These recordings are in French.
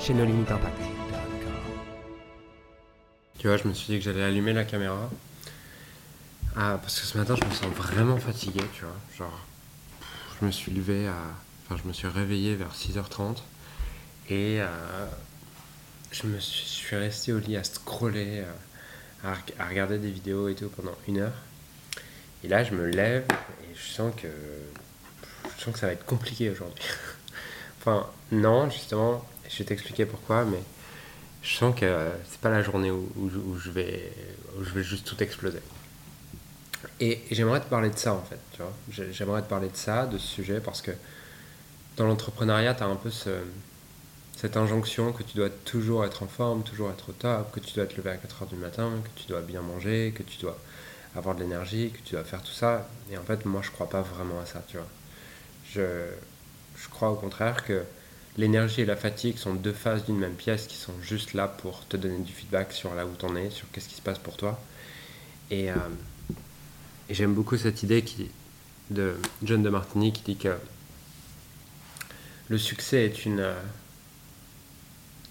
chez No Limit Impact. Tu vois, je me suis dit que j'allais allumer la caméra. Ah, parce que ce matin, je me sens vraiment fatigué, tu vois. Genre, je me suis levé à. Enfin, je me suis réveillé vers 6h30 et euh, je me suis, resté au lit à scroller, euh, à, à regarder des vidéos et tout pendant une heure. Et là, je me lève et je sens que. Je sens que ça va être compliqué aujourd'hui. enfin, non, justement, je vais t'expliquer pourquoi, mais je sens que c'est pas la journée où, je vais, où je vais juste tout exploser. Et, j'aimerais te parler de ça en fait, tu vois. J'ai- J'aimerais te parler de ça, de ce sujet, parce que dans l'entrepreneuriat, tu as un peu ce, cette injonction que tu dois toujours être en forme, toujours être au top, que tu dois te lever à 4h du matin, que tu dois bien manger, que tu dois avoir de l'énergie, que tu dois faire tout ça. Et en fait, moi, je crois pas vraiment à ça, tu vois. Je, je crois au contraire que l'énergie et la fatigue sont deux faces d'une même pièce qui sont juste là pour te donner du feedback sur là où t'en es, sur qu'est-ce qui se passe pour toi. Et, euh, j'aime beaucoup cette idée qui, de John de Martini qui dit que le succès est une euh,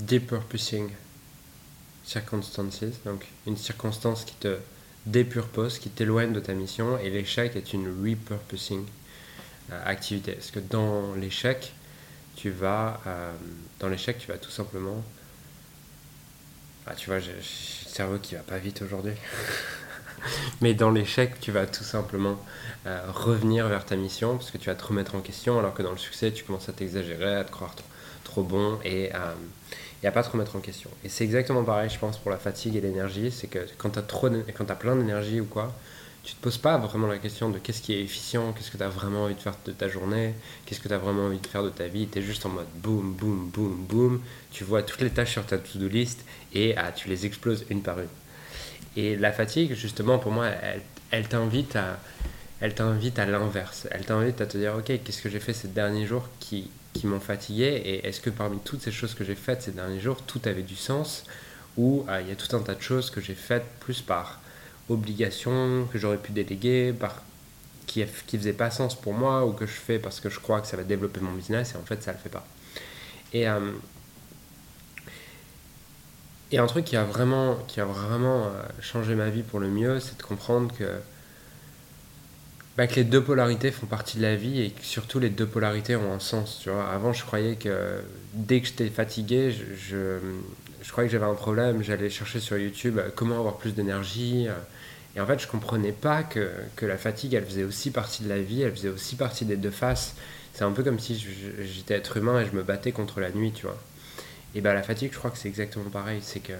depurposing circumstances, donc une circonstance qui te dépurpose, qui t'éloigne de ta mission, et l'échec est une repurposing euh, activité. Parce que dans l'échec, tu vas, euh, dans l'échec, tu vas tout simplement, ah, tu vois, j'ai le cerveau qui va pas vite aujourd'hui. Mais dans l'échec, tu vas tout simplement euh, revenir vers ta mission parce que tu vas te remettre en question, alors que dans le succès, tu commences à t'exagérer, à te croire trop, bon et, euh, et à pas te remettre en question. Et c'est exactement pareil, je pense, pour la fatigue et l'énergie. C'est que quand tu as, t'as plein d'énergie ou quoi, tu te poses pas vraiment la question de qu'est-ce qui est efficient, qu'est-ce que tu as vraiment envie de faire de ta journée, qu'est-ce que tu as vraiment envie de faire de ta vie. Tu es juste en mode boum, boum, boum, boum. Tu vois toutes les tâches sur ta to-do list et ah, tu les exploses une par une. Et la fatigue, justement, pour moi, elle, t'invite à, l'inverse. Elle t'invite à te dire, ok, qu'est-ce que j'ai fait ces derniers jours qui, qui m'ont fatigué et est-ce que parmi toutes ces choses que j'ai faites ces derniers jours, tout avait du sens ou euh, il y a tout un tas de choses que j'ai faites plus par obligation, que j'aurais pu déléguer, qui, qui faisaient pas sens pour moi ou que je fais parce que je crois que ça va développer mon business et en fait ça le fait pas. Et euh, un truc qui a vraiment, qui a vraiment euh, changé ma vie pour le mieux, c'est de comprendre que, bah, que les deux polarités font partie de la vie et que surtout les deux polarités ont un sens. Tu vois. Avant, je croyais que dès que j'étais fatigué, je, je, croyais que j'avais un problème. J'allais chercher sur YouTube euh, comment avoir plus d'énergie. Et en fait, je comprenais pas que, que la fatigue, elle faisait aussi partie de la vie, elle faisait aussi partie des deux faces. C'est un peu comme si j'étais être humain et je me battais contre la nuit, tu vois. Et bah la fatigue, je crois que c'est exactement pareil. C'est que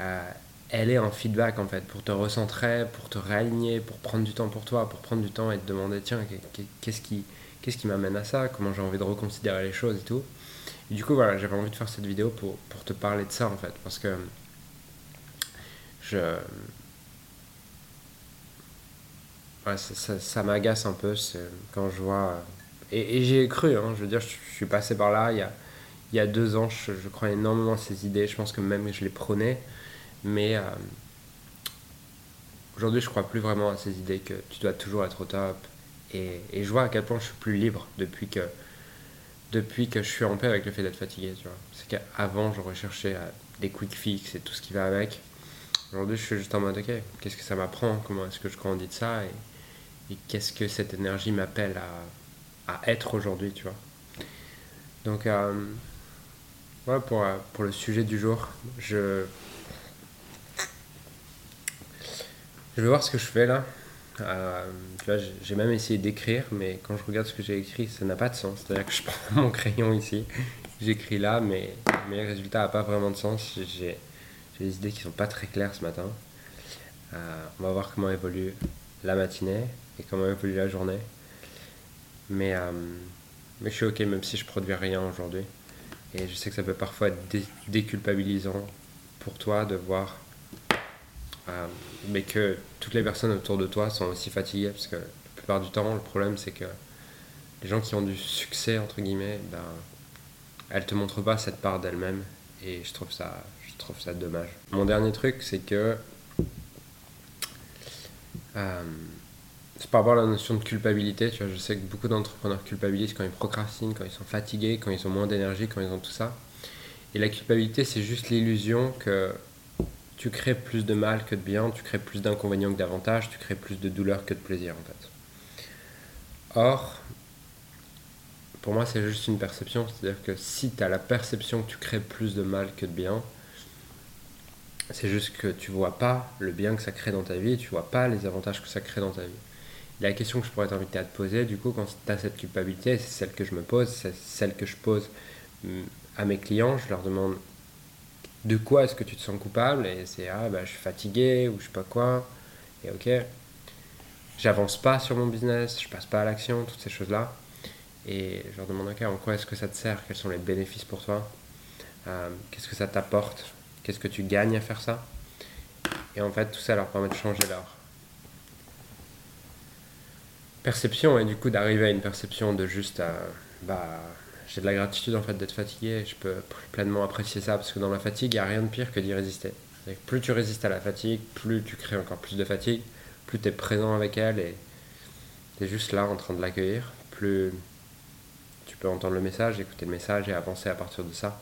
euh, elle est un feedback en fait pour te recentrer, pour te réaligner, pour prendre du temps pour toi, pour prendre du temps et te demander tiens qu'est- qu'est- qu'est-ce qui qu'est-ce qui m'amène à ça, comment j'ai envie de reconsidérer les choses et tout. Et du coup voilà, j'avais envie de faire cette vidéo pour, pour te parler de ça en fait parce que je ouais, ça, ça- m'agace un peu quand je vois et, et j'y ai cru, hein, je veux dire, je, suis passé par là il y a il y a deux ans, je, je crois énormément à ces idées. Je pense que même je les prenais. Mais euh, aujourd'hui, je crois plus vraiment à ces idées que tu dois toujours être au top. Et, je vois à quel point je suis plus libre depuis que, depuis que je suis en paix avec le fait d'être fatigué. C'est qu'avant, je recherchais euh, des quick fix et tout ce qui va avec. Aujourd'hui, je suis juste en mode, ok, qu'est-ce que ça m'apprend? Comment est-ce que je grandis de ça? Et qu'est-ce que cette énergie m'appelle à, à être aujourd'hui, tu vois. Donc, euh, pour, euh, pour le sujet du jour, je... je vais voir ce que je fais là. Euh, tu vois, j'ai- même essayé d'écrire, mais quand je regarde ce que j'ai écrit, ça n'a pas de sens. C'est-à-dire que je prends mon crayon ici, j'écris là, mais, mais le résultat n'a pas vraiment de sens. J'ai j'ai des idées qui sont pas très claires ce matin. Euh, on va voir comment évolue la matinée et comment évolue la journée. Mais, euh, mais je suis ok, même si je produis rien aujourd'hui. Et je sais que ça peut parfois être déculpabilisant pour toi de voir euh, mais que toutes les personnes autour de toi sont aussi fatiguées parce que la plupart du temps, le problème c'est que les gens qui ont du succès, entre guillemets, ben, elles te montrent pas cette part d'elles-mêmes et je trouve ça, je trouve ça dommage. Mon dernier truc, c'est que euh, c'est par à la notion de culpabilité. Tu vois, je sais que beaucoup d'entrepreneurs culpabilisent quand ils procrastinent, quand ils sont fatigués, quand ils ont moins d'énergie, quand ils ont tout ça. Et la culpabilité, c'est juste l'illusion que tu crées plus de mal que de bien, tu crées plus d'inconvénients que d'avantages, tu crées plus de douleur que de plaisir en fait. Or, pour moi, c'est juste une perception, c'est-à-dire que si tu as la perception que tu crées plus de mal que de bien, c'est juste que tu vois pas le bien que ça crée dans ta vie, tu vois pas les avantages que ça crée dans ta vie. La question que je pourrais t'inviter à te poser, du coup, quand tu as cette culpabilité, c'est celle que je me pose, c'est celle que je pose hum, à mes clients, je leur demande de quoi est-ce que tu te sens coupable? Et c'est ah bah je suis fatigué ou je sais pas quoi. Et ok, j'avance pas sur mon business, je passe pas à l'action, toutes ces choses-là. Et je leur demande ok, en quoi est-ce que ça te sert? Quels sont les bénéfices pour toi? Euh, Qu'est-ce que ça t'apporte? Qu'est-ce que tu gagnes à faire ça? Et en fait, tout ça leur permet de changer leur perception et du coup d'arriver à une perception de juste euh, bah j'ai de la gratitude en fait d'être fatigué. Je peux pleinement apprécier ça parce que dans la fatigue, il n'y a rien de pire que d'y résister. plus tu résistes à la fatigue, plus tu crées encore plus de fatigue, plus tu es présent avec elle et tu es juste là en train de l'accueillir, plus tu peux entendre le message, écouter le message et avancer à partir de ça.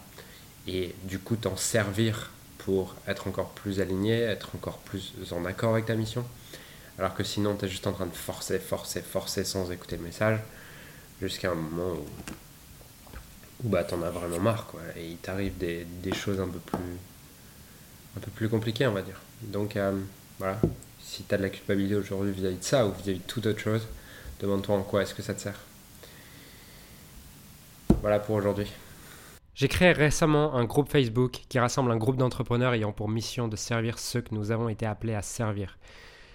Et du coup, t'en servir pour être encore plus aligné, être encore plus en accord avec ta mission. Alors que sinon, tu es juste en train de forcer, forcer, forcer sans écouter le message jusqu'à un moment où ou bah t'en as vraiment marre quoi. Et il t'arrive des, choses un peu plus un compliquées on va dire. Donc euh, voilà. Si tu as de la culpabilité aujourd'hui vis-à-vis de ça ou vis-à-vis de toute autre chose demande-toi en quoi est-ce que ça te sert. Voilà pour aujourd'hui. J'ai créé récemment un groupe Facebook qui rassemble un groupe d'entrepreneurs ayant pour mission de servir ceux que nous avons été appelés à servir.